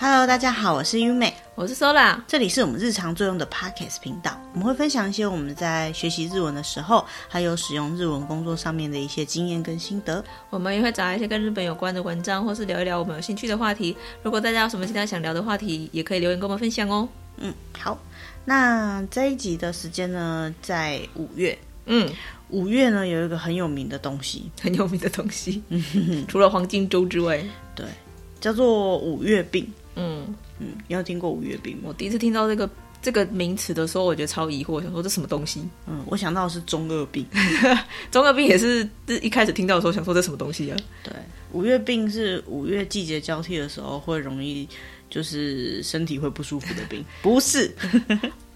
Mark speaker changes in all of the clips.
Speaker 1: Hello，大家好，我是优美，
Speaker 2: 我是 Sola，
Speaker 1: 这里是我们日常作用的 Podcast 频道，我们会分享一些我们在学习日文的时候，还有使用日文工作上面的一些经验跟心得。
Speaker 2: 我们也会找一些跟日本有关的文章，或是聊一聊我们有兴趣的话题。如果大家有什么其他想聊的话题，也可以留言跟我们分享哦。
Speaker 1: 嗯，好，那这一集的时间呢，在五月。
Speaker 2: 嗯，
Speaker 1: 五月呢有一个很有名的东西，
Speaker 2: 很有名的东西，除了黄金周之外，
Speaker 1: 对，叫做五月病。
Speaker 2: 嗯
Speaker 1: 嗯，你有听过五月病吗？
Speaker 2: 我第一次听到这个这个名词的时候，我觉得超疑惑，我想说这什么东西？
Speaker 1: 嗯，我想到的是中二病，
Speaker 2: 中二病也是一开始听到的时候想说这什么东西啊？
Speaker 1: 对，五月病是五月季节交替的时候会容易就是身体会不舒服的病，不是。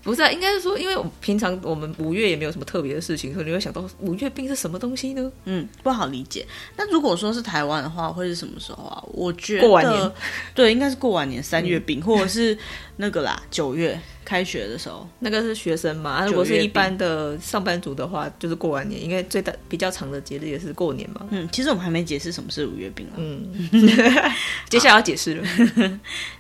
Speaker 2: 不是啊，应该是说，因为我平常我们五月也没有什么特别的事情，所以你会想到五月病是什么东西呢？
Speaker 1: 嗯，不好理解。那如果说是台湾的话，会是什么时候啊？我觉得
Speaker 2: 过完年，
Speaker 1: 对，应该是过完年三月病，嗯、或者是那个啦，九月开学的时候，
Speaker 2: 那个是学生嘛？如果是一般的上班族的话，就是过完年，应该最大比较长的节日也是过年嘛。
Speaker 1: 嗯，其实我们还没解释什么是五月病啊。
Speaker 2: 嗯，接下来要解释了，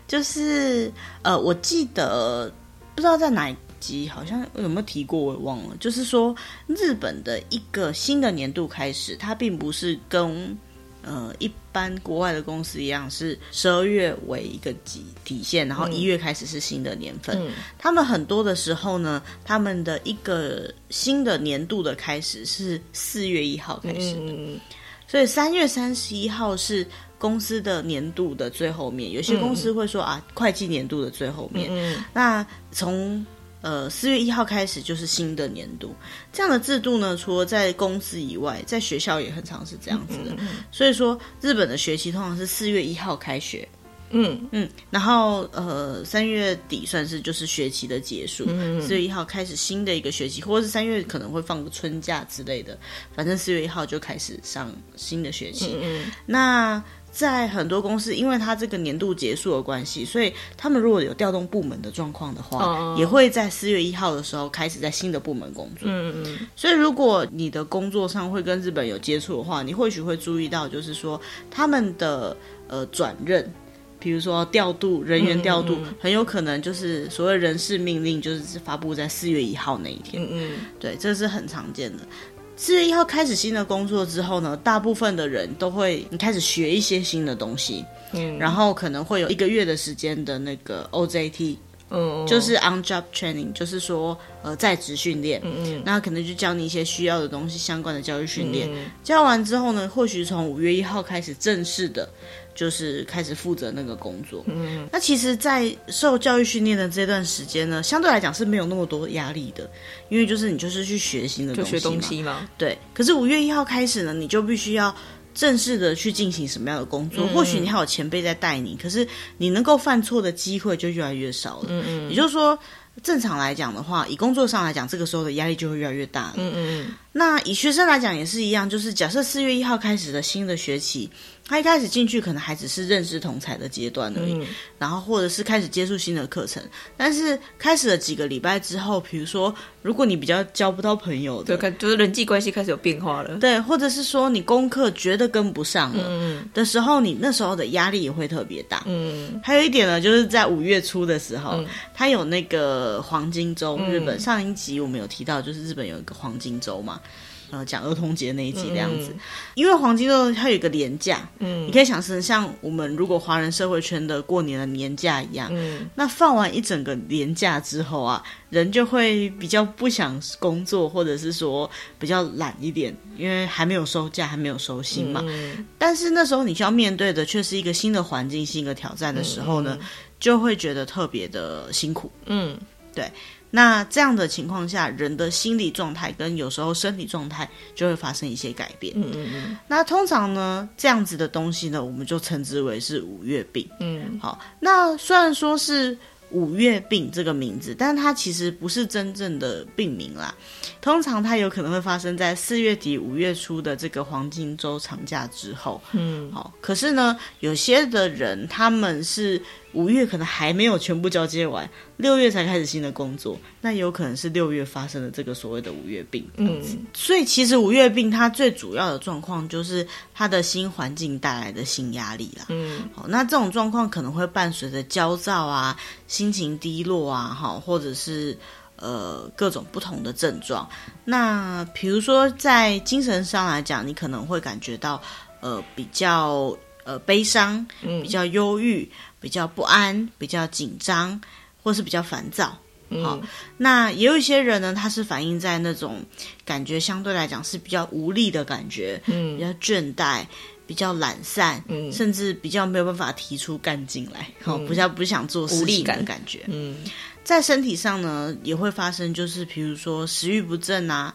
Speaker 1: 就是呃，我记得。不知道在哪一集，好像有没有提过，我也忘了。就是说，日本的一个新的年度开始，它并不是跟呃一般国外的公司一样，是十二月为一个底底线，然后一月开始是新的年份。嗯，他们很多的时候呢，他们的一个新的年度的开始是四月一号开始的，嗯，所以三月三十一号是。公司的年度的最后面，有些公司会说、嗯、啊，会计年度的最后面。嗯、那从呃四月一号开始就是新的年度，这样的制度呢，除了在公司以外，在学校也很常是这样子的。嗯、所以说，日本的学期通常是四月一号开学。嗯嗯，然后呃三月底算是就是学期的结束，四月一号开始新的一个学期，或者是三月可能会放个春假之类的，反正四月一号就开始上新的学期。嗯，那在很多公司，因为他这个年度结束的关系，所以他们如果有调动部门的状况的话，哦、也会在四月一号的时候开始在新的部门工作。嗯嗯。所以，如果你的工作上会跟日本有接触的话，你或许会注意到，就是说他们的呃转任，比如说调度人员调度，嗯嗯、很有可能就是所谓人事命令，就是发布在四月一号那一天。嗯嗯。对，这是很常见的。四月一号开始新的工作之后呢，大部分的人都会你开始学一些新的东西，嗯，然后可能会有一个月的时间的那个 OJT，嗯，就是 on job training，就是说呃在职训练，嗯嗯，那可能就教你一些需要的东西相关的教育训练，嗯，教完之后呢，或许从五月一号开始正式的。就是开始负责那个工作。嗯，那其实，在受教育训练的这段时间呢，相对来讲是没有那么多压力的，因为就是你就是去学新的东西嘛。就学东西嘛。对。可是五月一号开始呢，你就必须要正式的去进行什么样的工作？嗯，或许你还有前辈在带你，可是你能够犯错的机会就越来越少了。嗯嗯。也就是说，正常来讲的话，以工作上来讲，这个时候的压力就会越来越大了。嗯嗯。那以学生来讲也是一样，就是假设四月一号开始的新的学期。他一开始进去可能还只是认识同才的阶段而已，嗯、然后或者是开始接触新的课程。但是开始了几个礼拜之后，比如说如果你比较交不到朋友的，
Speaker 2: 对，就是人际关系开始有变化了，
Speaker 1: 对，或者是说你功课觉得跟不上了的时候，嗯、你那时候的压力也会特别大。嗯，还有一点呢，就是在五月初的时候，他、嗯、有那个黄金周，日本、嗯、上一集我们有提到，就是日本有一个黄金周嘛。呃，讲儿童节那一集这样子，嗯、因为黄金周它有一个年假，嗯，你可以想成像我们如果华人社会圈的过年的年假一样，嗯，那放完一整个年假之后啊，人就会比较不想工作，或者是说比较懒一点，因为还没有收假，还没有收心嘛。嗯、但是那时候你需要面对的却是一个新的环境、新的挑战的时候呢，嗯、就会觉得特别的辛苦。嗯，对。那这样的情况下，人的心理状态跟有时候身体状态就会发生一些改变。嗯嗯嗯。那通常呢，这样子的东西呢，我们就称之为是五月病。嗯。好，那虽然说是五月病这个名字，但它其实不是真正的病名啦。通常它有可能会发生在四月底五月初的这个黄金周长假之后。嗯。好，可是呢，有些的人他们是五月可能还没有全部交接完，六月才开始新的工作，那有可能是六月发生了这个所谓的五月病。嗯，所以其实五月病它最主要的状况就是它的新环境带来的新压力啦。嗯，好，那这种状况可能会伴随着焦躁啊、心情低落啊，哈，或者是呃各种不同的症状。那比如说在精神上来讲，你可能会感觉到呃比较呃悲伤，比较忧郁。比较不安，比较紧张，或是比较烦躁。好，嗯，那也有一些人呢，他是反映在那种感觉相对来讲是比较无力的感觉，嗯，比较倦怠，比较懒散，嗯，甚至比较没有办法提出干劲来，好，嗯，比较不想做事情的感觉。嗯，在身体上呢，也会发生，就是比如说食欲不振啊，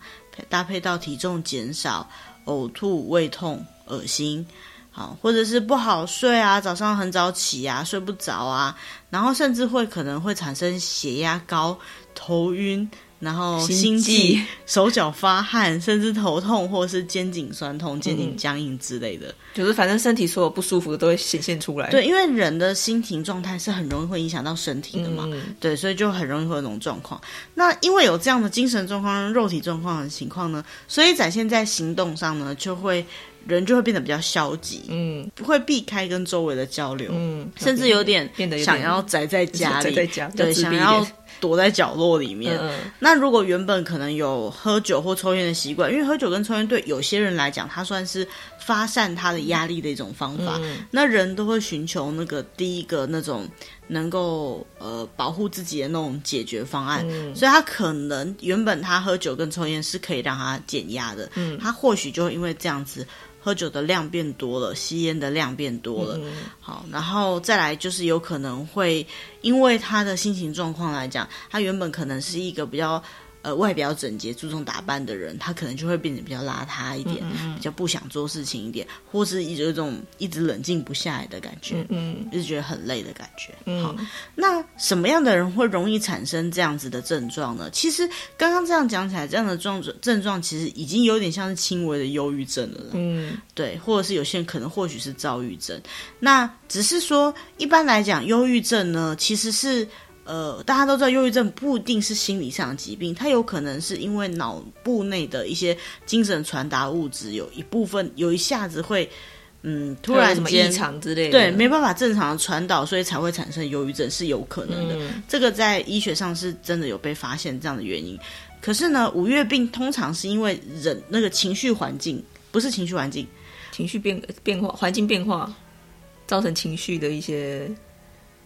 Speaker 1: 搭配到体重减少、呕吐、胃痛、恶心。或者是不好睡啊，早上很早起啊，睡不着啊，然后甚至会可能会产生血压高、头晕，然后心悸、手脚发汗，甚至头痛，或者是肩颈酸痛、肩颈僵硬之类的，就是反正身体所有不舒服的都会显现出来。对，因为人的心情状态是很容易会影响到身体的嘛，嗯、对，所以就很容易会有这种状况。那因为有这样的精神状况、肉体状况的情况呢，所以展现在行动上呢，就会。人就会变得比较消极，嗯，不会避开跟周围的交流，嗯，甚至有点变得想要宅在家里，在家对，想要躲在角落里面。嗯，那如果原本可能有喝酒或抽烟的习惯，因为喝酒跟抽烟对有些人来讲，它算是发散他的压力的一种方法。嗯，那人都会寻求那个第一个那种能够呃保护自己的那种解决方案，嗯，所以他可能原本他喝酒跟抽烟是可以让他减压的，嗯，他或许就因为这样子。喝酒的量变多了，吸烟的量变多了，嗯、好，然后再来就是有可能会因为他的心情状况来讲，他原本可能是一个比较。呃，外表整洁、注重打扮的人，他可能就会变得比较邋遢一点，嗯嗯，比较不想做事情一点，或是一直有一种一直冷静不下来的感觉，嗯，嗯，就是觉得很累的感觉。嗯，好，那什么样的人会容易产生这样子的症状呢？其实刚刚这样讲起来，这样的状症状其实已经有点像是轻微的忧郁症了。嗯，对，或者是有些人可能或许是躁郁症。那只是说，一般来讲，忧郁症呢，其实是。呃，大家都知道，忧郁症不一定是心理上的疾病，它有可能是因为脑部内的一些精神传达物质有一部分有一下子会，嗯，突然什么异常之类的，对，没办法正常的传导，所以才会产生忧郁症，是有可能的。嗯。这个在医学上是真的有被发现这样的原因。可是呢，五月病通常是因为人那个情绪环境，不是情绪环境，情绪变变化，环境变化造成情绪的一些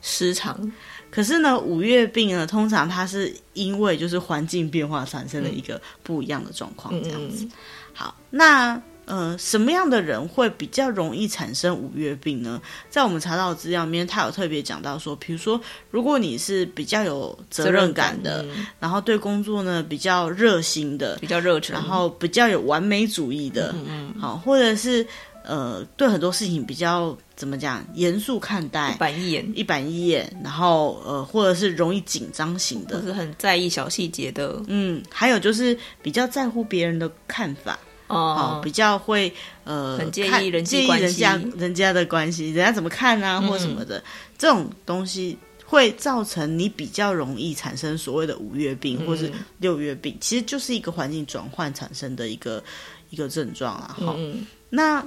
Speaker 1: 失常。可是呢，五月病呢，通常它是因为就是环境变化产生了一个不一样的状况，这样子。嗯、好，那呃，什么样的人会比较容易产生五月病呢？在我们查到的资料里面，他有特别讲到说，比如说，如果你是比较有责任感的，嗯、然后对工作呢比较热心的，比较热忱，然后比较有完美主义的，嗯，嗯，好，或者是。呃，对很多事情比较怎么讲，严肃看待，一板一眼，一板一眼，然后呃，或者是容易紧张型的，就是很在意小细节的，嗯，还有就是比较在乎别人的看法哦，哦，比较会呃，很介意人介意人家人家的关系，人家怎么看啊，或什么的，嗯、这种东西会造成你比较容易产生所谓的五月病，嗯、或是六月病，其实就是一个环境转换产生的一个一个症状啊，哈、嗯，那。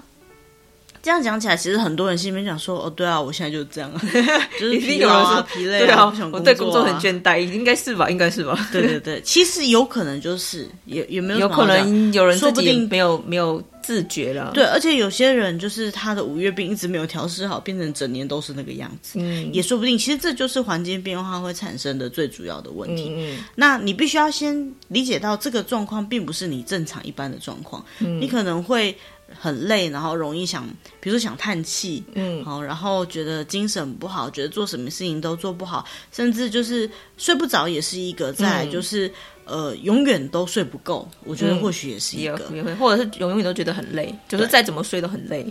Speaker 1: 这样讲起来，其实很多人心里面想说：“哦，对啊，我现在就是这样，就是疲劳啊，疲累啊，不想工作啊，我对工作很倦怠，应该是吧？应该是吧？对对对，其实有可能就是也也没有，有可能有人说不定没有没有自觉了。对，而且有些人就是他的五月病一直没有调试好，变成整年都是那个样子，嗯，也说不定。其实这就是环境变化会产生的最主要的问题。嗯，那你必须要先理解到这个状况并不是你正常一般的状况，嗯，你可能会。很累，然后容易想，比如说想叹气，嗯，好，然后觉得精神不好，觉得做什么事情都做不好，甚至就是睡不着也是一个。在就是，嗯、呃，永远都睡不够，我觉得或许也是一个，嗯、也会，或者是永永远都觉得很累，就是再怎么睡都很累。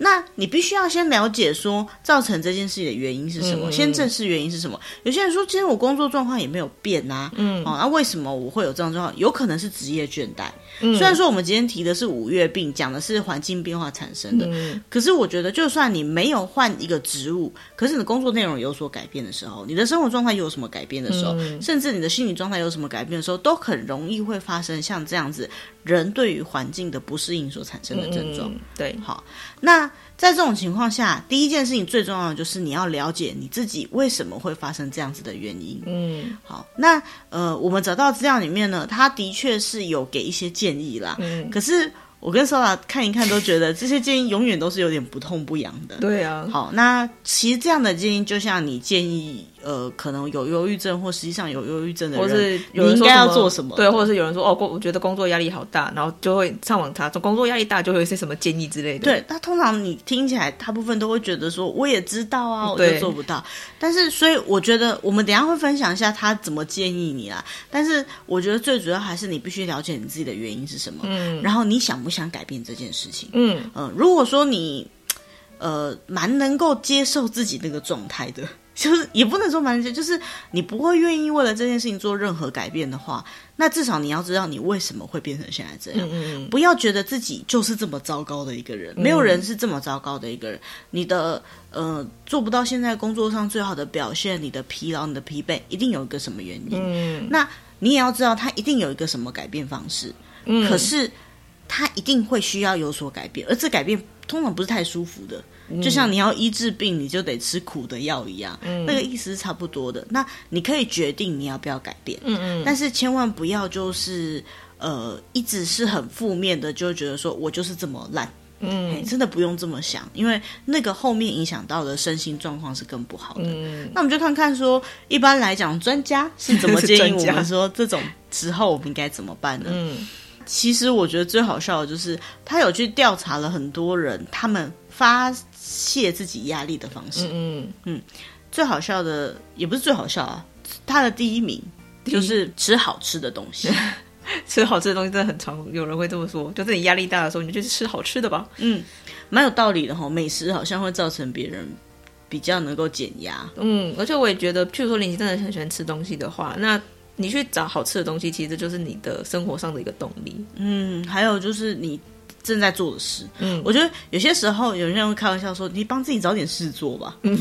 Speaker 1: 对，那你必须要先了解说造成这件事情的原因是什么，嗯、先正视原因是什么。有些人说，其实我工作状况也没有变啊，嗯，哦，那、啊、为什么我会有这种状况？有可能是职业倦怠。嗯、虽然说我们今天提的是五月病，讲的是环境变化产生的，嗯、可是我觉得，就算你没有换一个职务，可是你的工作内容有所改变的时候，你的生活状态又有什么改变的时候，嗯、甚至你的心理状态有什么改变的时候，都很容易会发生像这样子人对于环境的不适应所产生的症状。
Speaker 2: 嗯、对，
Speaker 1: 好，那。在这种情况下，第一件事情最重要的就是你要了解你自己为什么会发生这样子的原因。嗯，好，那呃，我们找到资料里面呢，他的确是有给一些建议啦。嗯，可是。我跟 Sola 看一看，都觉得这些建议永远都是有点不痛不痒的。
Speaker 2: 对啊。
Speaker 1: 好，那其实这样的建议，就像你建议，呃，可能有忧郁症或实际上有忧郁症的人，
Speaker 2: 或是有人
Speaker 1: 应该要做什么？
Speaker 2: 对，或者是有人说，哦，工，我觉得工作压力好大，然后就会上网查，工作压力大就会有一些什么建议之类的。
Speaker 1: 对，那通常你听起来，大部分都会觉得说，我也知道啊，我就做不到。但是，所以我觉得我们等一下会分享一下他怎么建议你啦。但是，我觉得最主要还是你必须了解你自己的原因是什么。嗯。然后你想不？想改变这件事情，嗯嗯、呃，如果说你呃蛮能够接受自己那个状态的，就是也不能说蛮能接，就是你不会愿意为了这件事情做任何改变的话，那至少你要知道你为什么会变成现在这样，嗯嗯，不要觉得自己就是这么糟糕的一个人，没有人是这么糟糕的一个人，你的呃做不到现在工作上最好的表现，你的疲劳、你的疲惫，一定有一个什么原因，嗯，那你也要知道他一定有一个什么改变方式，嗯，可是。他一定会需要有所改变，而这改变通常不是太舒服的，嗯、就像你要医治病，你就得吃苦的药一样，嗯、那个意思是差不多的。那你可以决定你要不要改变，嗯嗯，但是千万不要就是呃一直是很负面的，就觉得说我就是这么烂，嗯，真的不用这么想，因为那个后面影响到的身心状况是更不好的。嗯，那我们就看看说，一般来讲，专家是怎么 建议我们说这种时候我们应该怎么办呢？嗯。其实我觉得最好笑的就是，他有去调查了很多人，他们发泄自己压力的方式。嗯嗯，嗯，最好笑的也不是最好笑啊，他的第一名就是吃好吃的东西。
Speaker 2: 吃好吃的东西真的很常，有人会这么说，就是你压力大的时候，你就去吃好吃的吧。
Speaker 1: 嗯，蛮有道理的哈。美食好像会造成别人比较能够减压。
Speaker 2: 嗯，而且我也觉得，譬如说你真的很喜欢吃东西的话，那。你去找好吃的东西，其实就是你的生活上的一个动力。
Speaker 1: 嗯，还有就是你正在做的事。嗯，我觉得有些时候有些人会开玩笑说：“你帮自己找点事做吧。嗯”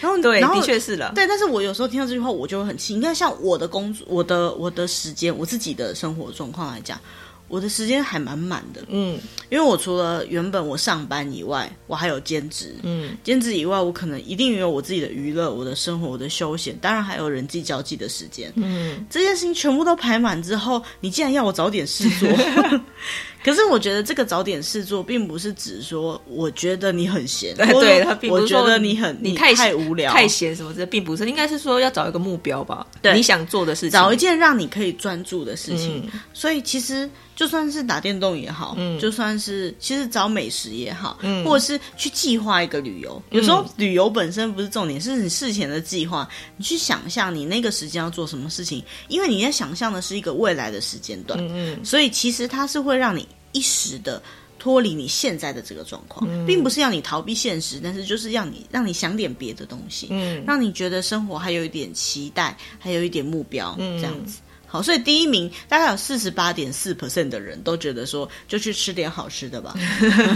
Speaker 1: 然后
Speaker 2: 对，
Speaker 1: 然后
Speaker 2: 的确是了。
Speaker 1: 对，但是我有时候听到这句话，我就会很气。你看，像我的工作、我的我的时间、我自己的生活状况来讲。我的时间还蛮满的，嗯，因为我除了原本我上班以外，我还有兼职，嗯，兼职以外，我可能一定有我自己的娱乐、我的生活、我的休闲，当然还有人际交际的时间，嗯，这件事情全部都排满之后，你竟然要我找点事做。可是我觉得这个找点事做，并不是指说我觉得你很
Speaker 2: 闲，对，他并不是说
Speaker 1: 我觉得你很你太，太无聊、
Speaker 2: 太闲什么的，并不是，应该是说要找一个目标吧，对，你想做的事情，
Speaker 1: 找一件让你可以专注的事情。嗯、所以其实就算是打电动也好，嗯，就算是其实找美食也好，嗯，或者是去计划一个旅游，有时候旅游本身不是重点，是你事前的计划。你去想象你那个时间要做什么事情，因为你在想象的是一个未来的时间段，嗯嗯，所以其实它是会让你。一时的脱离你现在的这个状况，嗯、并不是要你逃避现实，但是就是让你让你想点别的东西，嗯，让你觉得生活还有一点期待，还有一点目标，嗯、这样子。好，所以第一名大概有四十八点四 percent 的人都觉得说，就去吃点好吃的吧。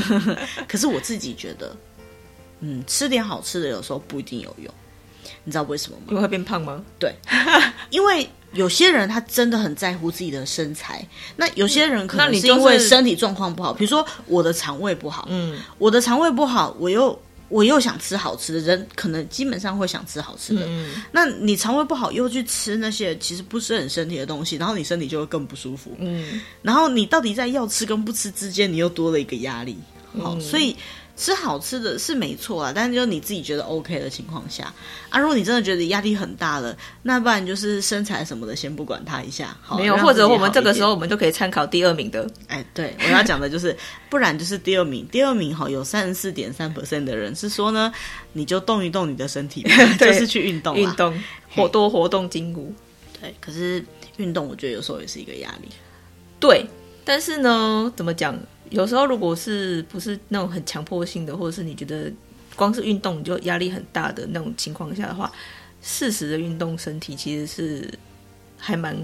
Speaker 1: 可是我自己觉得，嗯，吃点好吃的有时候不一定有用，你知道为什么吗？
Speaker 2: 因为会变胖吗？
Speaker 1: 对，因为。有些人他真的很在乎自己的身材，那有些人可能是因为身体状况不好，比如说我的肠胃不好，嗯，我的肠胃不好，我又我又想吃好吃的，人可能基本上会想吃好吃的。嗯，那你肠胃不好又去吃那些其实不是很身体的东西，然后你身体就会更不舒服。嗯，然后你到底在要吃跟不吃之间，你又多了一个压力。好，所以。吃好吃的是没错啊，但是就你自己觉得 OK 的情况下啊，如果你真的觉得压力很大了，那不然就是身材什么的先不管它一下，好，
Speaker 2: 没有，或者我们这个时候我们就可以参考第二名的。
Speaker 1: 哎，对，我要讲的就是，不然就是第二名，第二名哈有三十四点三 percent 的人是说呢，你就动一动你的身体，就是去运动，运动，
Speaker 2: 活多活动筋骨。
Speaker 1: 对，可是运动我觉得有时候也是一个压力。
Speaker 2: 对，但是呢，怎么讲？有时候如果是不是那种很强迫性的，或者是你觉得光是运动你就压力很大的那种情况下的话，适时的运动身体其实是。还蛮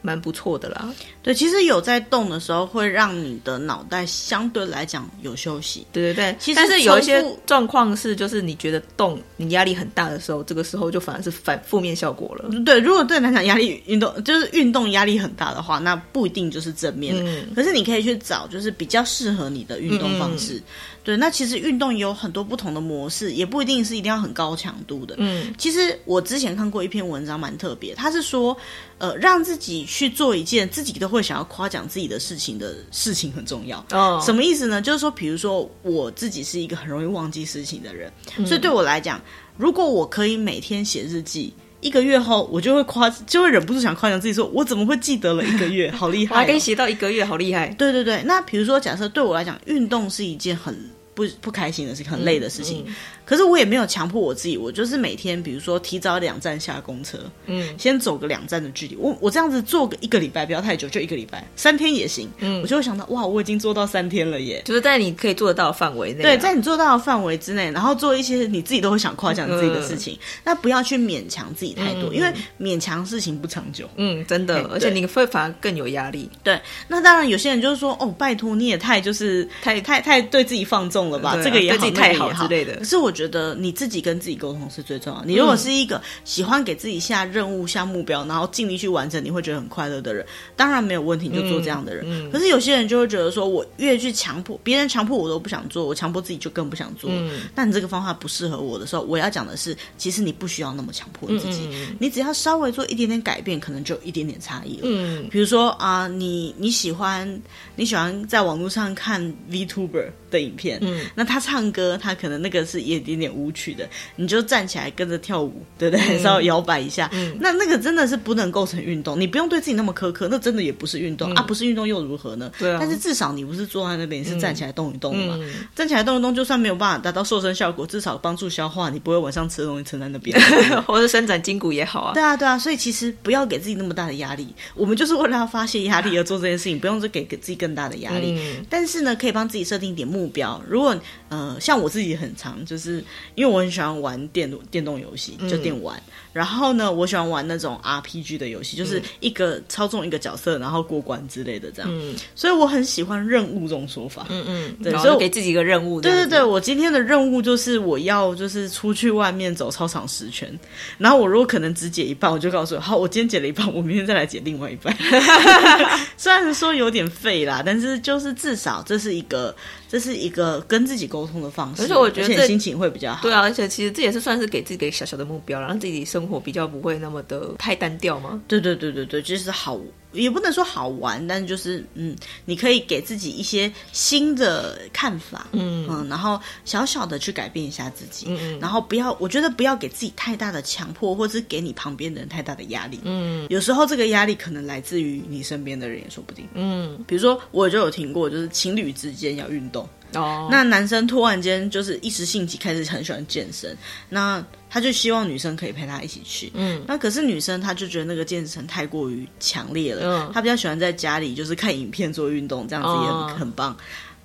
Speaker 2: 蛮不错的啦，
Speaker 1: 对，其实有在动的时候，会让你的脑袋相对来讲有休息。
Speaker 2: 对对对，其实但是有一些状况是，就是你觉得动你压力很大的时候，这个时候就反而是反负面效果了。
Speaker 1: 对，如果对你来讲压力运动就是运动压力很大的话，那不一定就是正面的。嗯，可是你可以去找就是比较适合你的运动方式。嗯对，那其实运动也有很多不同的模式，也不一定是一定要很高强度的。嗯，其实我之前看过一篇文章，蛮特别。他是说，呃，让自己去做一件自己都会想要夸奖自己的事情的事情很重要。哦，什么意思呢？就是说，比如说我自己是一个很容易忘记事情的人，嗯，所以对我来讲，如果我可以每天写日记，一个月后我就会夸，就会忍不住想夸奖自己说，说我怎么会记得了一个月，好厉害，哦！我还
Speaker 2: 可以写到一个月，好厉害。
Speaker 1: 对对对，那比如说，假设对我来讲，运动是一件很不不开心的事情，很累的事情。嗯嗯可是我也没有强迫我自己，我就是每天，比如说提早两站下公车，嗯，先走个两站的距离。我我这样子做个一个礼拜，不要太久，就一个礼拜，三天也行。嗯，我就会想到，哇，我已经做到三天了耶！
Speaker 2: 就是在你可以做得到的范围内，啊，
Speaker 1: 对，在你做到的范围之内，然后做一些你自己都会想夸奖自己的事情。嗯、那不要去勉强自己太多，嗯、因为勉强事情不长久。
Speaker 2: 嗯，真的，而且你会反而更有压力。
Speaker 1: 对，那当然有些人就是说，哦，拜托你也太就是太太太对自己放纵了吧？啊、这个也好，对自己太好之类的。可是我觉得你自己。跟自己沟通是最重要的。你如果是一个喜欢给自己下任务、下目标，然后尽力去完成，你会觉得很快乐的人，当然没有问题，你就做这样的人。嗯嗯、可是有些人就会觉得说，我越去强迫别人，强迫我都不想做，我强迫自己就更不想做。嗯、但你这个方法不适合我的时候，我要讲的是，其实你不需要那么强迫自己，你只要稍微做一点点改变，可能就有一点点差异了。嗯，比如说啊、呃，你你喜欢你喜欢在网络上看 VTuber 的影片，嗯，那他唱歌，他可能那个是一点点舞曲的。你就站起来跟着跳舞，对不对？嗯、稍微摇摆一下，嗯、那那个真的是不能构成运动。你不用对自己那么苛刻，那真的也不是运动、嗯、啊！不是运动又如何呢？对啊。但是至少你不是坐在那边，你是站起来动一动嘛？嗯、站起来动一动，就算没有办法达到瘦身效果，至少帮助消化，你不会晚上吃的东西撑在那边，
Speaker 2: 或者伸展筋骨也好啊。
Speaker 1: 对啊，对啊。所以其实不要给自己那么大的压力。我们就是为了要发泄压力而做这件事情，不用再给给自己更大的压力。嗯、但是呢，可以帮自己设定一点目标。如果呃，像我自己很长，就是因为我很喜欢玩电脑。电动游戏就电玩，嗯、然后呢，我喜欢玩那种 RPG 的游戏，就是一个操纵一个角色，然后过关之类的这样。嗯、所以我很喜欢任务这种说法。嗯嗯，对，所以
Speaker 2: 给自己一个任务。
Speaker 1: 对对对，我今天的任务就是我要就是出去外面走操场十圈，然后我如果可能只解一半，我就告诉我，好，我今天解了一半，我明天再来解另外一半。虽然是说有点废啦，但是就是至少这是一个。这是一个跟自己沟通的方式，
Speaker 2: 而且我觉得
Speaker 1: 心情会比较好。
Speaker 2: 对啊，而且其实这也是算是给自己一个小小的目标，让自己生活比较不会那么的太单调吗。
Speaker 1: 对对对对对，就是好。也不能说好玩，但就是嗯，你可以给自己一些新的看法，嗯。嗯，然后小小的去改变一下自己，嗯嗯，然后不要，我觉得不要给自己太大的强迫，或者是给你旁边的人太大的压力，嗯，有时候这个压力可能来自于你身边的人也说不定，嗯，比如说我就有听过，就是情侣之间要运动，哦，那男生突然间就是一时兴起开始很喜欢健身，那。他就希望女生可以陪他一起去，嗯，那可是女生她就觉得那个健身太过于强烈了，嗯，她比较喜欢在家里就是看影片做运动，这样子也很、哦、很棒。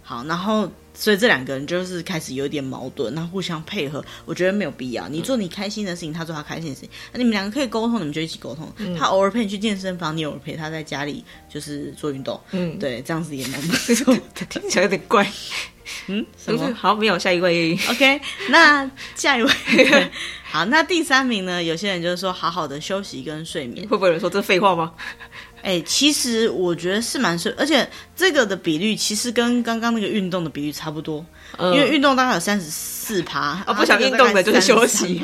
Speaker 1: 好，然后所以这两个人就是开始有一点矛盾，那互相配合，我觉得没有必要。你做你开心的事情，他做他开心的事情，那你们两个可以沟通，你们就一起沟通。嗯、他偶尔陪你去健身房，你偶尔陪他在家里就是做运动，嗯，对，这样子也蛮不错。
Speaker 2: 听起来有点怪。嗯，什么？好，没有下一位。
Speaker 1: OK，那下一位。好，那第三名呢？有些人就是说，好好的休息跟睡眠。
Speaker 2: 会不会有人说这是废话吗？
Speaker 1: 哎、欸，其实我觉得是蛮睡，而且这个的比率其实跟刚刚那个运动的比率差不多。嗯、因为运动大概有三十四趴，
Speaker 2: 哦，不想运动的就是休息。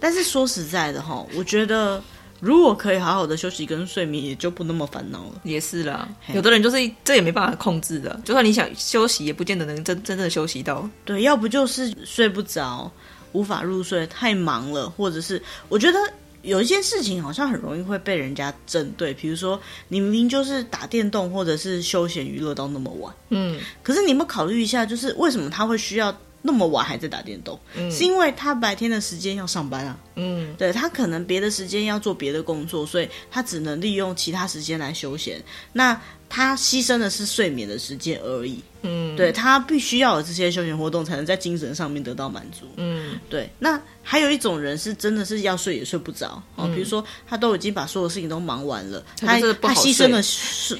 Speaker 1: 但是说实在的哈，我觉得。如果可以好好的休息跟睡眠，也就不那么烦恼了。
Speaker 2: 也是啦，有的人就是这也没办法控制的，就算你想休息，也不见得能真真正的休息到。
Speaker 1: 对，要不就是睡不着，无法入睡，太忙了，或者是我觉得有一些事情好像很容易会被人家针对，比如说你明明就是打电动或者是休闲娱乐到那么晚，嗯，可是你有没有考虑一下，就是为什么他会需要？那么晚还在打电动，嗯、是因为他白天的时间要上班啊。嗯，对，他可能别的时间要做别的工作，所以他只能利用其他时间来休闲。那他牺牲的是睡眠的时间而已。
Speaker 2: 嗯，
Speaker 1: 对，他必须要有这些休闲活动，才能在精神上面得到满足。
Speaker 2: 嗯，
Speaker 1: 对。那还有一种人是真的是要睡也睡不着哦，
Speaker 2: 嗯、
Speaker 1: 比如说他都已经把所有事情都忙完了，
Speaker 2: 他
Speaker 1: 他牺牲了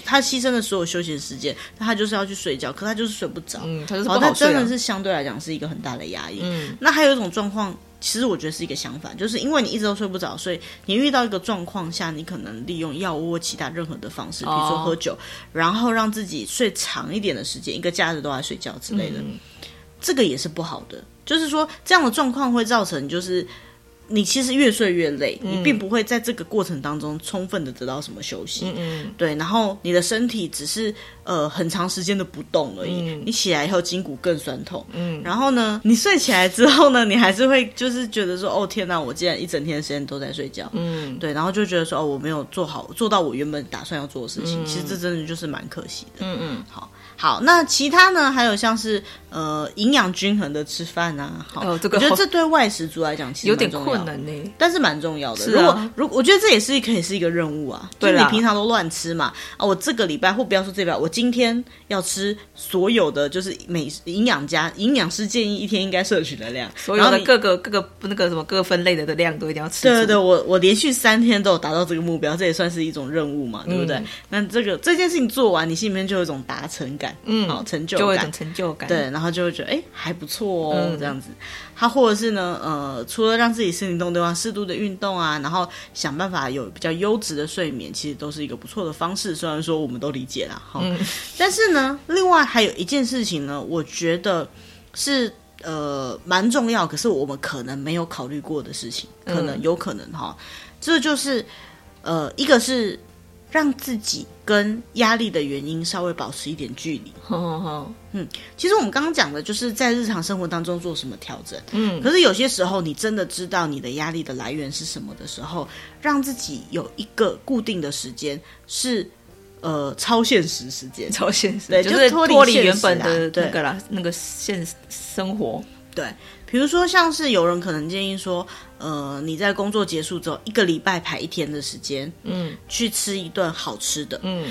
Speaker 1: 他牺牲了所有休闲时间，那他就是要去睡觉，可他就是睡不着。
Speaker 2: 嗯，他就是不好睡、啊。
Speaker 1: 哦，他真的是相对来讲是一个很大的压抑。
Speaker 2: 嗯，
Speaker 1: 那还有一种状况。其实我觉得是一个相反，就是因为你一直都睡不着，所以你遇到一个状况下，你可能利用药物或其他任何的方式，比如说喝酒，oh. 然后让自己睡长一点的时间，一个假日都在睡觉之类的，嗯、这个也是不好的。就是说，这样的状况会造成就是。你其实越睡越累，嗯、你并不会在这个过程当中充分的得到什么休息。
Speaker 2: 嗯嗯，
Speaker 1: 对，然后你的身体只是呃很长时间的不动而已。嗯、你起来以后筋骨更酸痛。嗯，然后呢，你睡起来之后呢，你还是会就是觉得说，哦天哪，我竟然一整天的时间都在睡觉。嗯，对，然后就觉得说，哦，我没有做好做到我原本打算要做的事情。嗯、其实这真的就是蛮可惜的。
Speaker 2: 嗯嗯，
Speaker 1: 好。好，那其他呢？还有像是呃营养均衡的吃饭啊，好，
Speaker 2: 哦这个、
Speaker 1: 我觉得这对外食族来讲其实
Speaker 2: 有点困难呢，
Speaker 1: 但是蛮重要的。
Speaker 2: 是啊、
Speaker 1: 如果如果我觉得这也是可以是一个任务啊，就你平常都乱吃嘛啊，我这个礼拜或不要说这礼拜，我今天要吃所有的就是美营养家营养师建议一天应该摄取的量，
Speaker 2: 所有的各个各个那个什么各分类的的量都一定要吃。
Speaker 1: 对对对，我我连续三天都有达到这个目标，这也算是一种任务嘛，对不对？嗯、那这个这件事情做完，你心里面就有一种达成感，嗯，好成。就会有
Speaker 2: 成就感，
Speaker 1: 对，然后就会觉得哎还不错哦，嗯、这样子。他或者是呢，呃，除了让自己身体动的话，适度的运动啊，然后想办法有比较优质的睡眠，其实都是一个不错的方式。虽然说我们都理解啦哈，嗯、但是呢，另外还有一件事情呢，我觉得是呃蛮重要，可是我们可能没有考虑过的事情，可能、嗯、有可能哈，这就是呃一个是。让自己跟压力的原因稍微保持一点距离。
Speaker 2: 好好好，
Speaker 1: 嗯，其实我们刚刚讲的就是在日常生活当中做什么调整。
Speaker 2: 嗯，
Speaker 1: 可是有些时候你真的知道你的压力的来源是什么的时候，让自己有一个固定的时间是呃超现实时间，
Speaker 2: 超现实，
Speaker 1: 对，
Speaker 2: 就是脱离原本的那个啦，那个现实生活，
Speaker 1: 对。比如说，像是有人可能建议说，呃，你在工作结束之后，一个礼拜排一天的时间，
Speaker 2: 嗯，去
Speaker 1: 吃一顿好吃的，
Speaker 2: 嗯，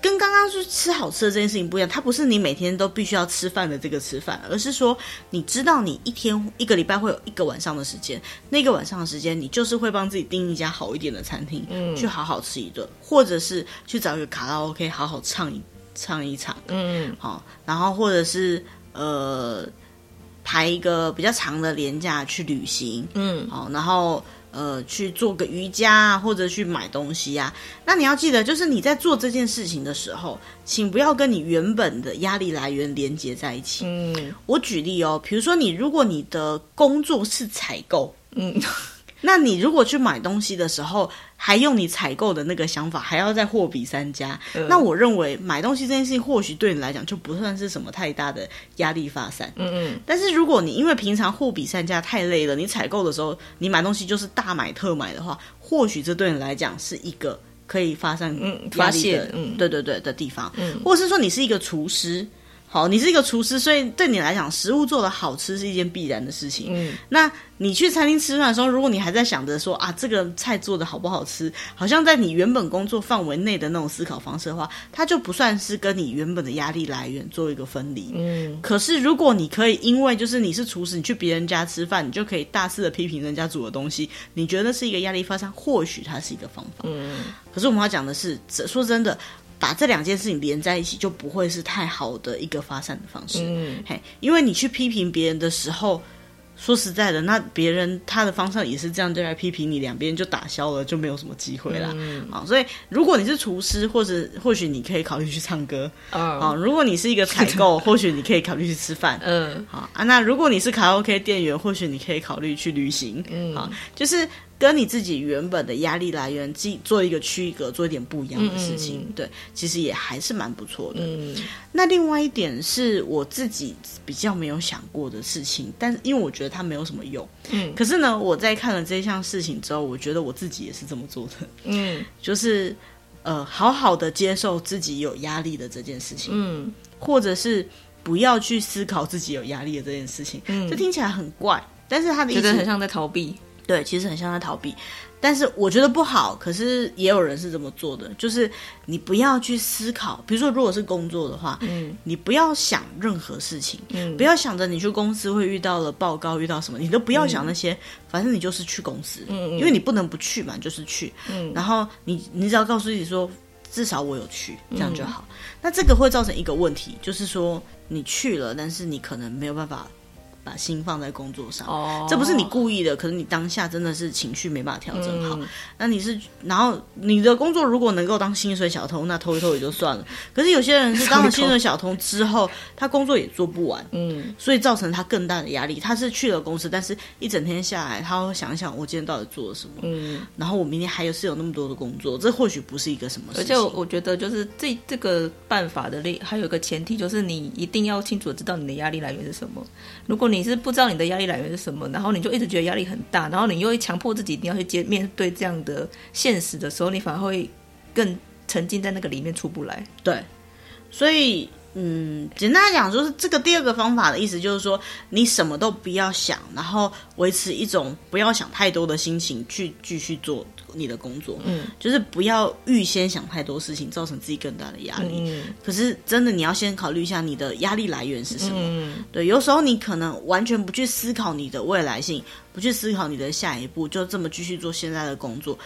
Speaker 1: 跟刚刚说吃好吃的这件事情不一样，它不是你每天都必须要吃饭的这个吃饭，而是说你知道你一天一个礼拜会有一个晚上的时间，那个晚上的时间你就是会帮自己订一家好一点的餐厅，嗯，去好好吃一顿，或者是去找一个卡拉 OK 好好唱一唱一场，
Speaker 2: 嗯，
Speaker 1: 好，然后或者是呃。排一个比较长的连假去旅行，
Speaker 2: 嗯，
Speaker 1: 好，然后呃去做个瑜伽啊，或者去买东西啊。那你要记得，就是你在做这件事情的时候，请不要跟你原本的压力来源连接在一起。
Speaker 2: 嗯，
Speaker 1: 我举例哦，比如说你如果你的工作是采购，
Speaker 2: 嗯。
Speaker 1: 那你如果去买东西的时候，还用你采购的那个想法，还要再货比三家，嗯、那我认为买东西这件事情，或许对你来讲就不算是什么太大的压力发散。
Speaker 2: 嗯嗯。
Speaker 1: 但是如果你因为平常货比三家太累了，你采购的时候你买东西就是大买特买的话，或许这对你来讲是一个可以发散压力的，
Speaker 2: 嗯，
Speaker 1: 对对对的地方。
Speaker 2: 嗯，
Speaker 1: 或者是说你是一个厨师。好，你是一个厨师，所以对你来讲，食物做的好吃是一件必然的事情。
Speaker 2: 嗯，
Speaker 1: 那你去餐厅吃饭的时候，如果你还在想着说啊，这个菜做的好不好吃，好像在你原本工作范围内的那种思考方式的话，它就不算是跟你原本的压力来源做一个分离。
Speaker 2: 嗯，
Speaker 1: 可是如果你可以，因为就是你是厨师，你去别人家吃饭，你就可以大肆的批评人家煮的东西，你觉得是一个压力发散，或许它是一个方法。
Speaker 2: 嗯，
Speaker 1: 可是我们要讲的是，说真的。把这两件事情连在一起，就不会是太好的一个发散的方式。
Speaker 2: 嗯，
Speaker 1: 嘿，因为你去批评别人的时候，说实在的，那别人他的方向也是这样对待批评你，两边就打消了，就没有什么机会了。
Speaker 2: 嗯，
Speaker 1: 好，所以如果你是厨师，或者或许你可以考虑去唱歌。
Speaker 2: 嗯，
Speaker 1: 好，如果你是一个采购，或许你可以考虑去吃饭。
Speaker 2: 嗯，
Speaker 1: 好啊，那如果你是卡拉 OK 店员，或许你可以考虑去旅行。
Speaker 2: 嗯，
Speaker 1: 好，就是。跟你自己原本的压力来源，自己做一个区隔，做一点不一样的事情，
Speaker 2: 嗯、
Speaker 1: 对，其实也还是蛮不错的。
Speaker 2: 嗯，
Speaker 1: 那另外一点是我自己比较没有想过的事情，但是因为我觉得它没有什么用，
Speaker 2: 嗯，
Speaker 1: 可是呢，我在看了这项事情之后，我觉得我自己也是这么做的，
Speaker 2: 嗯，
Speaker 1: 就是呃，好好的接受自己有压力的这件事情，
Speaker 2: 嗯，
Speaker 1: 或者是不要去思考自己有压力的这件事情，
Speaker 2: 嗯，
Speaker 1: 这听起来很怪，但是他的意思
Speaker 2: 觉得很像在逃避。
Speaker 1: 对，其实很像在逃避。但是我觉得不好，可是也有人是这么做的，就是你不要去思考，比如说如果是工作的话，嗯，你不要想任何事情，嗯，不要想着你去公司会遇到了报告，遇到什么，你都不要想那些，嗯、反正你就是去公司，嗯，因为你不能不去嘛，就是去，嗯，然后你你只要告诉自己说，至少我有去，这样就好。嗯、那这个会造成一个问题，就是说你去了，但是你可能没有办法。把心放在工作上，oh. 这不是你故意的，可是你当下真的是情绪没办法调整好。嗯、那你是，然后你的工作如果能够当薪水小偷，那偷一偷也就算了。可是有些人是当了薪水小偷之后，他工作也做不完，嗯，所以造成他更大的压力。他是去了公司，但是一整天下来，他会想一想，我今天到底做了什么？嗯，然后我明天还有是有那么多的工作，这或许不是一个什么事情。
Speaker 2: 而且我觉得，就是这这个办法的另还有一个前提，就是你一定要清楚知道你的压力来源是什么。如果你是不知道你的压力来源是什么？然后你就一直觉得压力很大，然后你又会强迫自己一定要去接面对这样的现实的时候，你反而会更沉浸在那个里面出不来。
Speaker 1: 对，所以嗯，简单来讲，就是这个第二个方法的意思，就是说你什么都不要想，然后维持一种不要想太多的心情去继续做。你的工作，嗯，就是不要预先想太多事情，造成自己更大的压力。嗯，可是真的，你要先考虑一下你的压力来源是什么。嗯，对，有时候你可能完全不去思考你的未来性，不去思考你的下一步，就这么继续做现在的工作，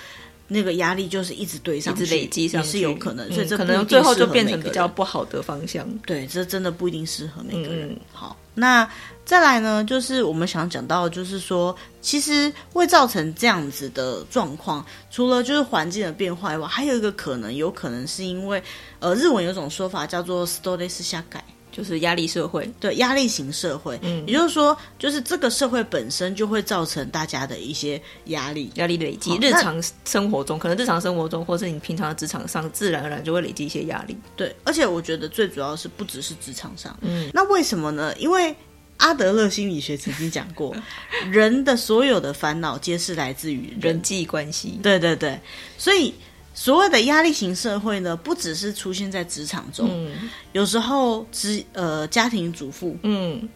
Speaker 1: 那个压力就是一直堆上去，
Speaker 2: 一直累积上去，
Speaker 1: 也是有可能。嗯，所以这
Speaker 2: 可能最后就变成比较不好的方向。
Speaker 1: 对，这真的不一定适合每个人。嗯，好，那。再来呢，就是我们想讲到，就是说，其实会造成这样子的状况，除了就是环境的变化以外，还有一个可能，有可能是因为，呃，日文有种说法叫做ストレス社会，
Speaker 2: 就是压力社会，
Speaker 1: 对，压力型社会，嗯，也就是说，就是这个社会本身就会造成大家的一些压力，
Speaker 2: 压力累积，日常生活中，可能日常生活中，或是你平常的职场上，自然而然就会累积一些压力，
Speaker 1: 对，而且我觉得最主要是不只是职场上，嗯，那为什么呢？因为阿德勒心理学曾经讲过，人的所有的烦恼皆是来自于
Speaker 2: 人际关系。
Speaker 1: 对对对，所以所谓的压力型社会呢，不只是出现在职场中，嗯、有时候职呃家庭主妇，嗯。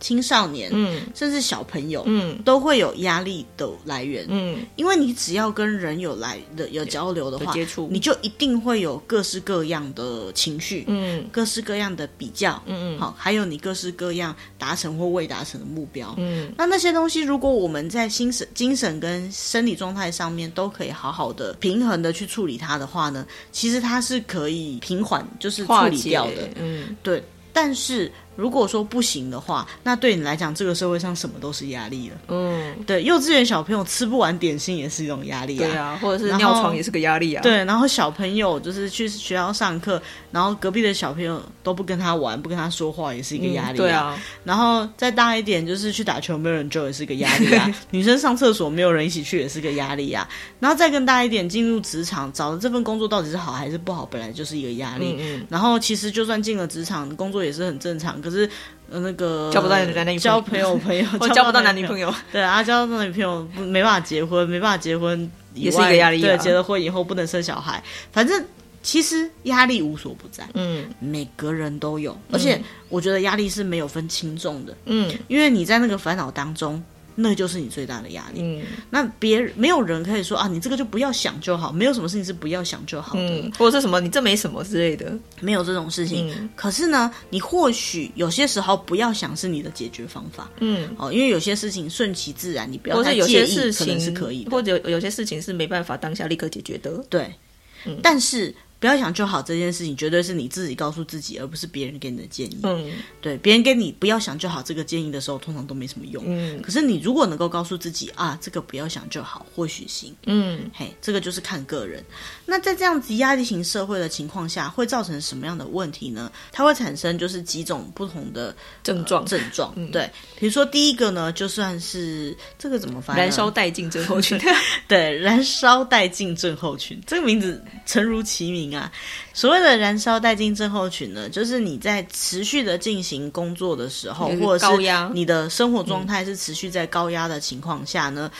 Speaker 1: 青少年，嗯，甚至小朋友，嗯，都会有压力的来源，嗯，因为你只要跟人有来的有交流的话，接触，你就一定会有各式各样的情绪，嗯，各式各样的比较，嗯嗯，好，还有你各式各样达成或未达成的目标，嗯，那那些东西，如果我们在精神、精神跟生理状态上面都可以好好的平衡的去处理它的话呢，其实它是可以平缓，就是处理掉的，嗯，对，但是。如果说不行的话，那对你来讲，这个社会上什么都是压力了。嗯，对，幼稚园小朋友吃不完点心也是一种压力啊。
Speaker 2: 对啊，或者是尿床也是个压力啊。
Speaker 1: 对，然后小朋友就是去学校上课，然后隔壁的小朋友都不跟他玩，不跟他说话，也是一个压力啊。嗯，对啊，然后再大一点，就是去打球没有人救，也是一个压力啊。女生上厕所没有人一起去，也是个压力啊。然后再更大一点，进入职场，找的这份工作到底是好还是不好，本来就是一个压力。嗯嗯。然后其实就算进了职场，工作也是很正常，可是。呃，那个
Speaker 2: 交不到男女
Speaker 1: 交朋友朋友，
Speaker 2: 我交不到男女朋友。
Speaker 1: 对啊，交不到男女朋友没办法结婚，没办法结婚
Speaker 2: 也是一个压力。
Speaker 1: 对，结了婚以后不能生小孩，反正其实压力无所不在。嗯，每个人都有，而且我觉得压力是没有分轻重的。嗯，因为你在那个烦恼当中。那就是你最大的压力。嗯，那别人没有人可以说啊，你这个就不要想就好，没有什么事情是不要想就好的，嗯，
Speaker 2: 或者是什么你这没什么之类的，
Speaker 1: 没有这种事情。嗯，可是呢，你或许有些时候不要想是你的解决方法。嗯，哦，因为有些事情顺其自然，你不要太介意，有些事情可能是可以的，
Speaker 2: 或者有，有些事情是没办法当下立刻解决的。
Speaker 1: 对，嗯，但是。不要想就好，这件事情绝对是你自己告诉自己，而不是别人给你的建议。嗯，对，别人给你不要想就好这个建议的时候，通常都没什么用。嗯，可是你如果能够告诉自己啊，这个不要想就好，或许行。嗯，嘿，这个就是看个人。那在这样子压力型社会的情况下，会造成什么样的问题呢？它会产生就是几种不同的
Speaker 2: 症状。
Speaker 1: 症状，嗯、对，比如说第一个呢，就算是这个怎么发？
Speaker 2: 燃烧殆尽症候群。
Speaker 1: 对，燃烧殆尽症候群这个名字诚如其名。啊，所谓的燃烧殆尽症候群呢，就是你在持续的进行工作的时候，或者是你的生活状态是持续在高压的情况下呢，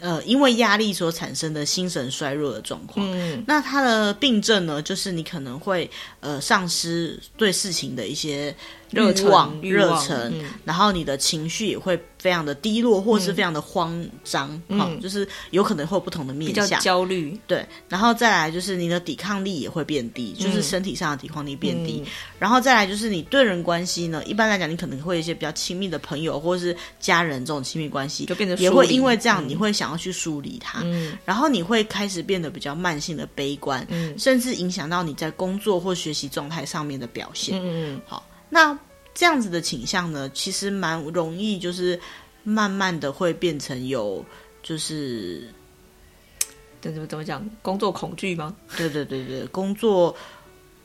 Speaker 1: 嗯、呃，因为压力所产生的心神衰弱的状况。嗯，那它的病症呢，就是你可能会呃丧失对事情的一些
Speaker 2: 热
Speaker 1: 欲望、热忱，
Speaker 2: 嗯。
Speaker 1: 然后你的情绪也会非常的低落，或是非常的慌张，好、
Speaker 2: 嗯
Speaker 1: 就是有可能会有不同的面向。
Speaker 2: 焦虑，
Speaker 1: 对，然后再来就是你的抵抗力也会变低，
Speaker 2: 嗯。
Speaker 1: 就是身体上的抵抗力变低。
Speaker 2: 嗯。
Speaker 1: 然后再来就是你对人关系呢，一般来讲，你可能会有一些比较亲密的朋友或者是家人这种亲密关系，
Speaker 2: 就变得
Speaker 1: 也
Speaker 2: 会
Speaker 1: 因为这样，
Speaker 2: 嗯。
Speaker 1: 你会想要去梳理它，
Speaker 2: 嗯。
Speaker 1: 然后你会开始变得比较慢性的悲观，
Speaker 2: 嗯。
Speaker 1: 甚至影响到你在工作或学习状态上面的表现。
Speaker 2: 嗯。
Speaker 1: 好，那这样子的倾向呢，其实蛮容易，就是慢慢的会变成有，就是
Speaker 2: 怎怎么怎么讲？工作恐惧吗？
Speaker 1: 对对对对，工作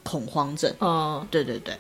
Speaker 1: 恐慌症，
Speaker 2: 哦，
Speaker 1: 对对对，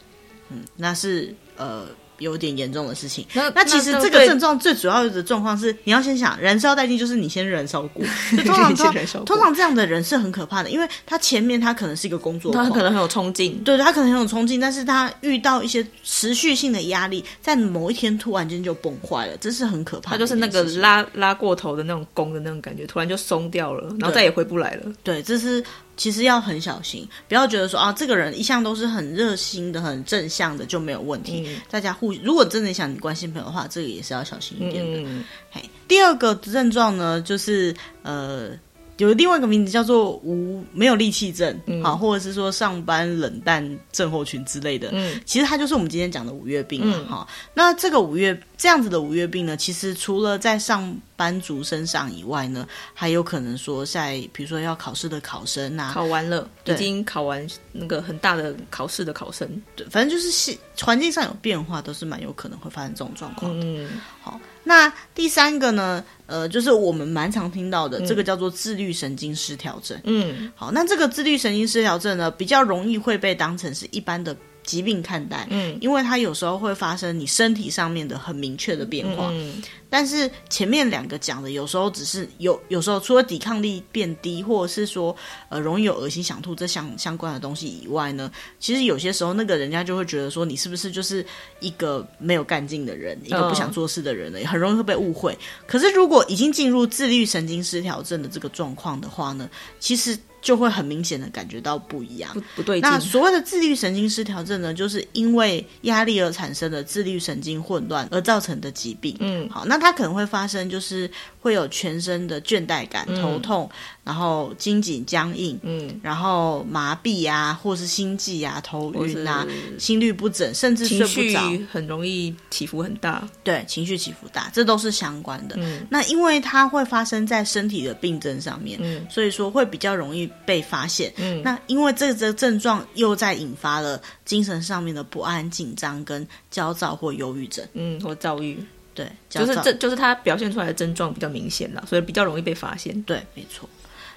Speaker 1: 嗯，那是呃有点严重的事情。
Speaker 2: 那
Speaker 1: 那其实这个症状最主要的状况是，你要先想燃烧殆尽，就是你先燃烧过。就通常通常这样的人是很可怕的，因为他前面他可能是一个工作狂，
Speaker 2: 他可能很有冲劲，
Speaker 1: 对他可能很有冲劲，但是他遇到一些持续性的压力，在某一天突然间就崩坏了，这是很可怕的。
Speaker 2: 他就是那个拉拉过头的那种弓的那种感觉，突然就松掉了，然后再也回不来了。
Speaker 1: 对，这是其实要很小心，不要觉得说啊，这个人一向都是很热心的、很正向的就没有问题。
Speaker 2: 嗯
Speaker 1: 大家互，如果真的想你关心朋友的话，这个也是要小心一点的。
Speaker 2: 嗯，
Speaker 1: 嘿，第二个症状呢，就是呃，有另外一个名字叫做无没有力气症，好、
Speaker 2: 嗯
Speaker 1: 或者是说上班冷淡症候群之类的。
Speaker 2: 嗯，
Speaker 1: 其实它就是我们今天讲的五月病哈、那这个五月这样子的五月病呢，其实除了在上班族身上以外呢，还有可能说在比如说要考试的考生啊，
Speaker 2: 考完了，已经考完那个很大的考试的考生。
Speaker 1: 对，反正就是系环境上有变化，都是蛮有可能会发生这种状况的。
Speaker 2: 嗯，
Speaker 1: 好，那第三个呢，呃，就是我们蛮常听到的，
Speaker 2: 嗯
Speaker 1: 这个叫做自律神经失调症。
Speaker 2: 嗯
Speaker 1: 好，那这个自律神经失调症呢，比较容易会被当成是一般的疾病看待，
Speaker 2: 嗯
Speaker 1: 因为它有时候会发生你身体上面的很明确的变化。
Speaker 2: 嗯
Speaker 1: 但是前面两个讲的，有时候只是有，有时候除了抵抗力变低，或者是说呃容易有恶心、想吐这相相关的东西以外呢，其实有些时候那个人家就会觉得说你是不是就是一个没有干劲的人，一个不想做事的人呢，也很容易会被误会。可是如果已经进入自律神经失调症的这个状况的话呢，其实就会很明显的感觉到不一样。
Speaker 2: 不不对劲。
Speaker 1: 那所谓的自律神经失调症呢，就是因为压力而产生的自律神经混乱而造成的疾病。
Speaker 2: 嗯
Speaker 1: 好，那它可能会发生，就是会有全身的倦怠感、头痛，然后筋紧僵硬，
Speaker 2: 嗯，
Speaker 1: 然后麻痹啊，或是心悸啊、头
Speaker 2: 或
Speaker 1: 晕啊、心律不整，甚至睡不着。
Speaker 2: 绪很容易起伏很大。
Speaker 1: 对，情绪起伏大，这都是相关的。
Speaker 2: 嗯
Speaker 1: 那因为它会发生在身体的病症上面，
Speaker 2: 嗯
Speaker 1: 所以说会比较容易被发现。
Speaker 2: 嗯，
Speaker 1: 那因为这个症状又在引发了精神上面的不安、紧张跟焦躁或忧郁症。
Speaker 2: 嗯或躁郁，
Speaker 1: 对，
Speaker 2: 就是这就是它表现出来的症状比较明显了，所以比较容易被发现。
Speaker 1: 对，没错。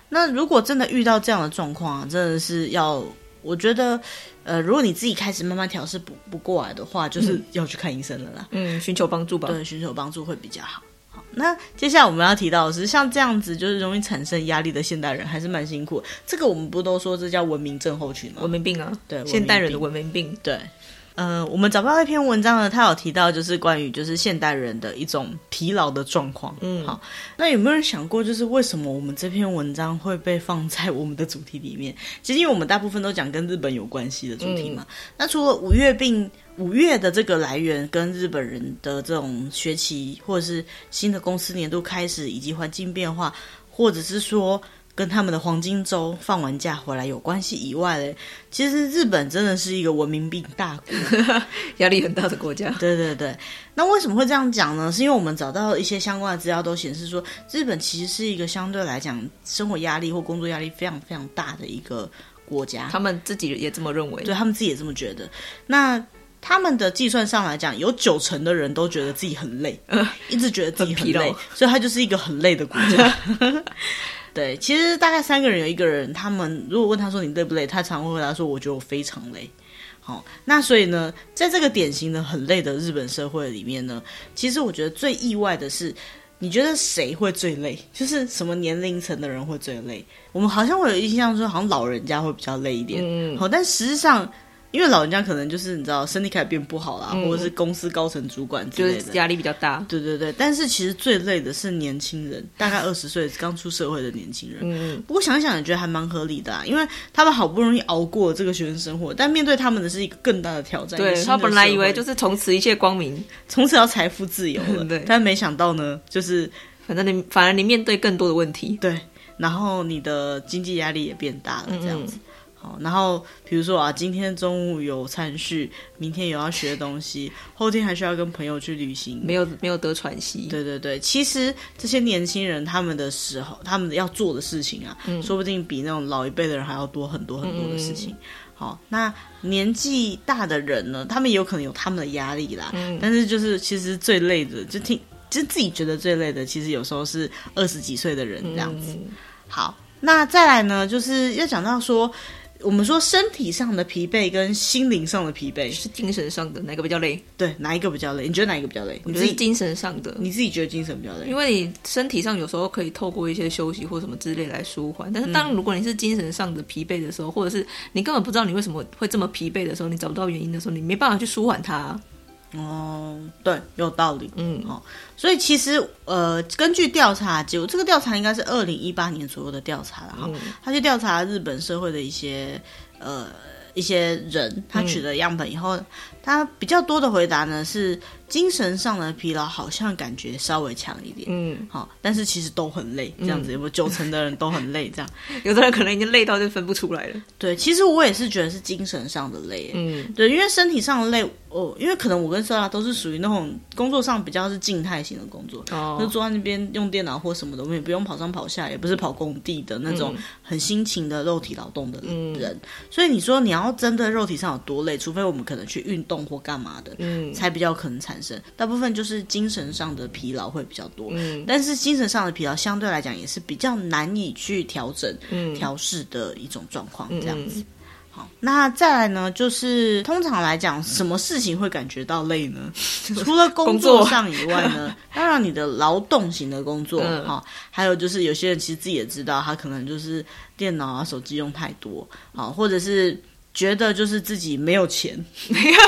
Speaker 1: 那如果真的遇到这样的状况啊，真的是要，我觉得，呃，如果你自己开始慢慢调试不不过来的话，就是要去看医生了啦。
Speaker 2: 嗯，寻求帮助吧。
Speaker 1: 对，寻求帮助会比较好。好，那接下来我们要提到的是，像这样子就是容易产生压力的现代人，还是蛮辛苦。这个我们不都说这叫文明症候群吗？
Speaker 2: 文明病啊，
Speaker 1: 对，
Speaker 2: 现代人的
Speaker 1: 文
Speaker 2: 文明病。
Speaker 1: 对。呃，我们找不到一篇文章呢，它有提到就是关于就是现代人的一种疲劳的状况。
Speaker 2: 嗯
Speaker 1: 好，那有没有人想过，就是为什么我们这篇文章会被放在我们的主题里面？其实因为我们大部分都讲跟日本有关系的主题嘛。那除了五月病，五月的这个来源跟日本人的这种学期，或者是新的公司年度开始，以及环境变化，或者是说。跟他们的黄金周放完假回来有关系以外嘞，其实日本真的是一个文明病大国，
Speaker 2: 压力很大的国家。
Speaker 1: 对对对，那为什么会这样讲呢？是因为我们找到一些相关的资料都显示说，日本其实是一个相对来讲生活压力或工作压力非常非常大的一个国家，
Speaker 2: 他们自己也这么认为。
Speaker 1: 对他们自己也这么觉得。那他们的计算上来讲，有九成的人都觉得自己很累，一直觉得自己很累，
Speaker 2: 很
Speaker 1: 所以他就是一个很累的国家。对，其实大概三个人有一个人，他们如果问他说你累不累，他常会回答说我觉得我非常累。好，那所以呢，在这个典型的很累的日本社会里面呢，其实我觉得最意外的是，你觉得谁会最累？就是什么年龄层的人会最累？我们好像会有印象说，好像老人家会比较累一点。
Speaker 2: 嗯，
Speaker 1: 好，但实际上因为老人家可能就是你知道身体开始变不好啦，
Speaker 2: 嗯、
Speaker 1: 或者是公司高层主管之类的，
Speaker 2: 就是压力比较大。
Speaker 1: 对对对，但是其实最累的是年轻人，大概二十岁刚出社会的年轻人。嗯，不过想想也觉得还蛮合理的啊，因为他们好不容易熬过了这个学生生活，但面对他们的是一个更大的挑战。
Speaker 2: 对，他本来以为就是从此一切光明，
Speaker 1: 从此要财富自由了，对，但没想到呢，就是
Speaker 2: 反正你反而你面对更多的问题，
Speaker 1: 对，然后你的经济压力也变大了，这样子。嗯然后比如说啊，今天中午有餐叙，明天有要学的东西，后天还需要跟朋友去旅行，
Speaker 2: 没有没有得喘息。
Speaker 1: 对对对，其实这些年轻人他们的时候，他们要做的事情啊，嗯、说不定比那种老一辈的人还要多很多很多的事情。嗯、好，那年纪大的人呢，他们也有可能有他们的压力啦。嗯、但是就是其实最累的，就听就自己觉得最累的，其实有时候是二十几岁的人这样子。嗯、好，那再来呢，就是要讲到说。我们说身体上的疲惫跟心灵上的疲惫
Speaker 2: 是精神上的哪个比较累？
Speaker 1: 对，哪一个比较累？你觉得哪一个比较累？
Speaker 2: 我觉得是精神上的。
Speaker 1: 你自己觉得精神比较累？
Speaker 2: 因为你身体上有时候可以透过一些休息或什么之类来舒缓，但是当如果你是精神上的疲惫的时候，嗯、或者是你根本不知道你为什么会这么疲惫的时候，你找不到原因的时候，你没办法去舒缓它。
Speaker 1: 哦，对，有道理。嗯，哦，所以其实呃，根据调查结果，这个调查应该是二零一八年左右的调查了哈。嗯、他去调查日本社会的一些。呃，一些人他取得样本以后，嗯、他比较多的回答呢是精神上的疲劳，好像感觉稍微强一点。嗯，好，但是其实都很累，这样子，有没有九成的人都很累？这样，
Speaker 2: 有的人可能已经累到就分不出来了。
Speaker 1: 对，其实我也是觉得是精神上的累。嗯，对，因为身体上的累。哦，因为可能我跟 Sola 都是属于那种工作上比较是静态型的工作，哦、就坐在那边用电脑或什么的，我们也不用跑上跑下，也不是跑工地的那种很辛勤的肉体劳动的人。嗯、所以你说你要真的肉体上有多累，除非我们可能去运动或干嘛的，嗯，才比较可能产生。大部分就是精神上的疲劳会比较多，嗯，但是精神上的疲劳相对来讲也是比较难以去调整、嗯、调试的一种状况，这样子。好，那再来呢？就是通常来讲，什么事情会感觉到累呢？除了工作上以外呢，当然你的劳动型的工作，哈、嗯，还有就是有些人其实自己也知道，他可能就是电脑啊、手机用太多，好，或者是。觉得就是自己没有钱，没 有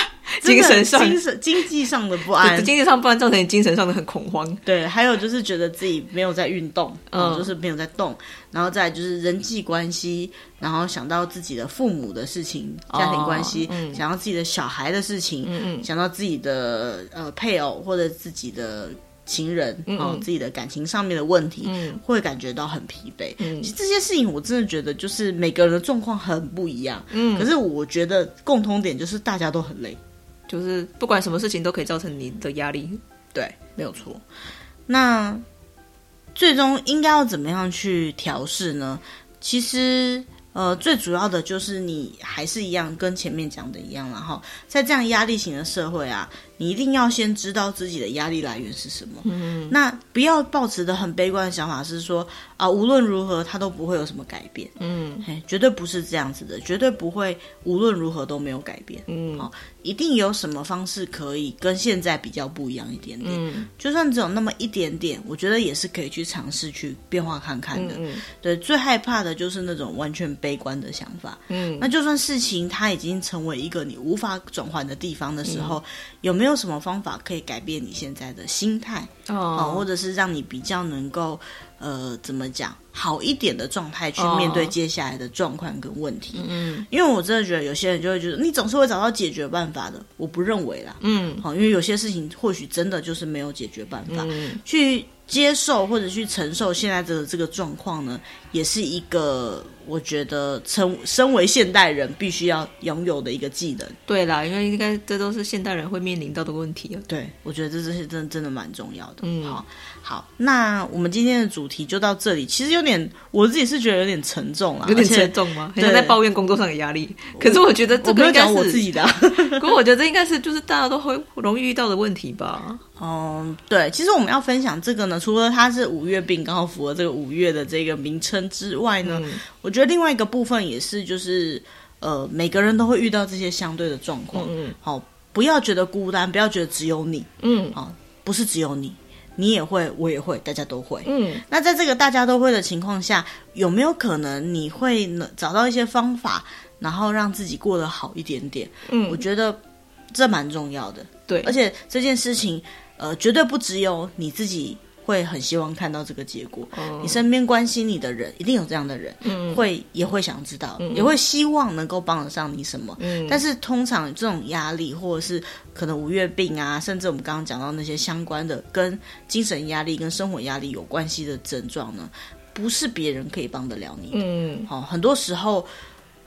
Speaker 2: 精神上、
Speaker 1: 精神经济上的不安，
Speaker 2: 经济上不安造成你精神上的很恐慌。
Speaker 1: 对，还有就是觉得自己没有在运动，嗯，就是没有在动，然后再就是人际关系，然后想到自己的父母的事情、家庭关系，哦嗯、想到自己的小孩的事情，嗯嗯，想到自己的呃配偶或者自己的。情人哦，嗯、自己的感情上面的问题，嗯、会感觉到很疲惫。嗯、其实这些事情我真的觉得，就是每个人的状况很不一样。嗯，可是我觉得共通点就是大家都很累，
Speaker 2: 就是不管什么事情都可以造成你的压力。
Speaker 1: 对，没有错。那最终应该要怎么样去调试呢？其实。呃，最主要的就是你还是一样，跟前面讲的一样，然后在这样压力型的社会啊，你一定要先知道自己的压力来源是什么。嗯，那不要抱持的很悲观的想法是说啊，无论如何他都不会有什么改变。嗯，嘿，绝对不是这样子的，绝对不会无论如何都没有改变。嗯，好。一定有什么方式可以跟现在比较不一样一点点，嗯，就算只有那么一点点，我觉得也是可以去尝试去变化看看的。嗯，对，最害怕的就是那种完全悲观的想法。嗯，那就算事情它已经成为一个你无法转换的地方的时候，嗯，有没有什么方法可以改变你现在的心态？哦，或者是让你比较能够。呃，怎么讲好一点的状态去面对接下来的状况跟问题？嗯，因为我真的觉得有些人就会觉得你总是会找到解决办法的，我不认为啦。嗯，好，因为有些事情或许真的就是没有解决办法。嗯，去接受或者去承受现在的这个状况呢，也是一个。我觉得成身为现代人必须要拥有的一个技能。
Speaker 2: 对啦，因为应该这都是现代人会面临到的问题啊。
Speaker 1: 对，我觉得这这些真的真的蛮重要的。嗯，好，好，那我们今天的主题就到这里。其实有点，我自己是觉得有点沉重啊，
Speaker 2: 有点沉重吗？很像在抱怨工作上的压力。可是我觉得这个应该是
Speaker 1: 我，我自己的啊。
Speaker 2: 可是我觉得这应该是就是大家都会容易遇到的问题吧。
Speaker 1: 嗯，对，其实我们要分享这个呢，除了它是五月病，刚好符合这个五月的这个名称之外呢，嗯、我觉得另外一个部分也是，就是呃，每个人都会遇到这些相对的状况。嗯，好，不要觉得孤单，不要觉得只有你。嗯，好，不是只有你，你也会，我也会，大家都会。嗯，那在这个大家都会的情况下，有没有可能你会找到一些方法？然后让自己过得好一点点。
Speaker 2: 嗯，
Speaker 1: 我觉得这蛮重要的。
Speaker 2: 对，
Speaker 1: 而且这件事情，呃，绝对不只有你自己会很希望看到这个结果。
Speaker 2: 哦、
Speaker 1: 你身边关心你的人，一定有这样的人，
Speaker 2: 嗯，
Speaker 1: 会也会想知道，
Speaker 2: 嗯、
Speaker 1: 也会希望能够帮得上你什么。
Speaker 2: 嗯，
Speaker 1: 但是通常这种压力，或者是可能五月病啊，甚至我们刚刚讲到那些相关的跟精神压力、跟生活压力有关系的症状呢，不是别人可以帮得了你的。
Speaker 2: 嗯，
Speaker 1: 好、哦，很多时候。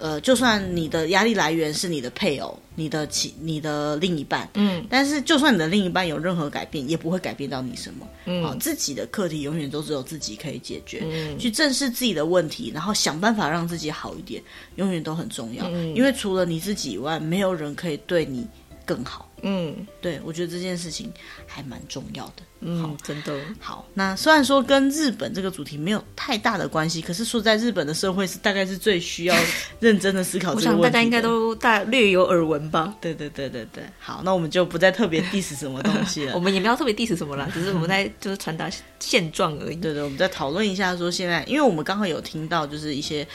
Speaker 1: 呃，就算你的压力来源是你的配偶、你的其、你的另一半，
Speaker 2: 嗯，
Speaker 1: 但是就算你的另一半有任何改变，也不会改变到你什么。
Speaker 2: 嗯，
Speaker 1: 好，自己的课题永远都只有自己可以解决。
Speaker 2: 嗯，
Speaker 1: 去正视自己的问题，然后想办法让自己好一点，永远都很重要。
Speaker 2: 嗯，
Speaker 1: 因为除了你自己以外，没有人可以对你更好。
Speaker 2: 嗯，
Speaker 1: 对，我觉得这件事情还蛮重要的。
Speaker 2: 嗯，
Speaker 1: 好，
Speaker 2: 真的
Speaker 1: 好。那虽然说跟日本这个主题没有太大的关系，可是说在日本的社会是大概是最需要 认真的思考这个问题。
Speaker 2: 我想大家应该都大略有耳闻吧？
Speaker 1: 对对对对对。好，那我们就不再特别 diss 什么东西了。
Speaker 2: 我们也没有特别 diss 什么啦，只是我们在就是传达现状而已。
Speaker 1: 对对，我们再讨论一下说现在，因为我们刚好有听到就是一些。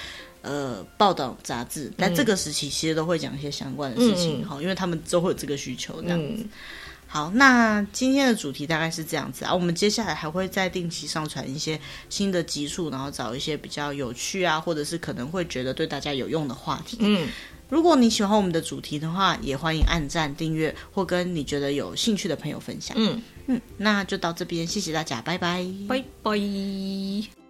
Speaker 1: 呃，报道杂志在这个时期其实都会讲一些相关的事情，好、嗯，因为他们都会有这个需求这样子。嗯、好，那今天的主题大概是这样子啊。我们接下来还会再定期上传一些新的集数，然后找一些比较有趣啊，或者是可能会觉得对大家有用的话题。嗯，如果你喜欢我们的主题的话，也欢迎按赞、订阅或跟你觉得有兴趣的朋友分享。嗯嗯，那就到这边，谢谢大家，拜拜，
Speaker 2: 拜拜。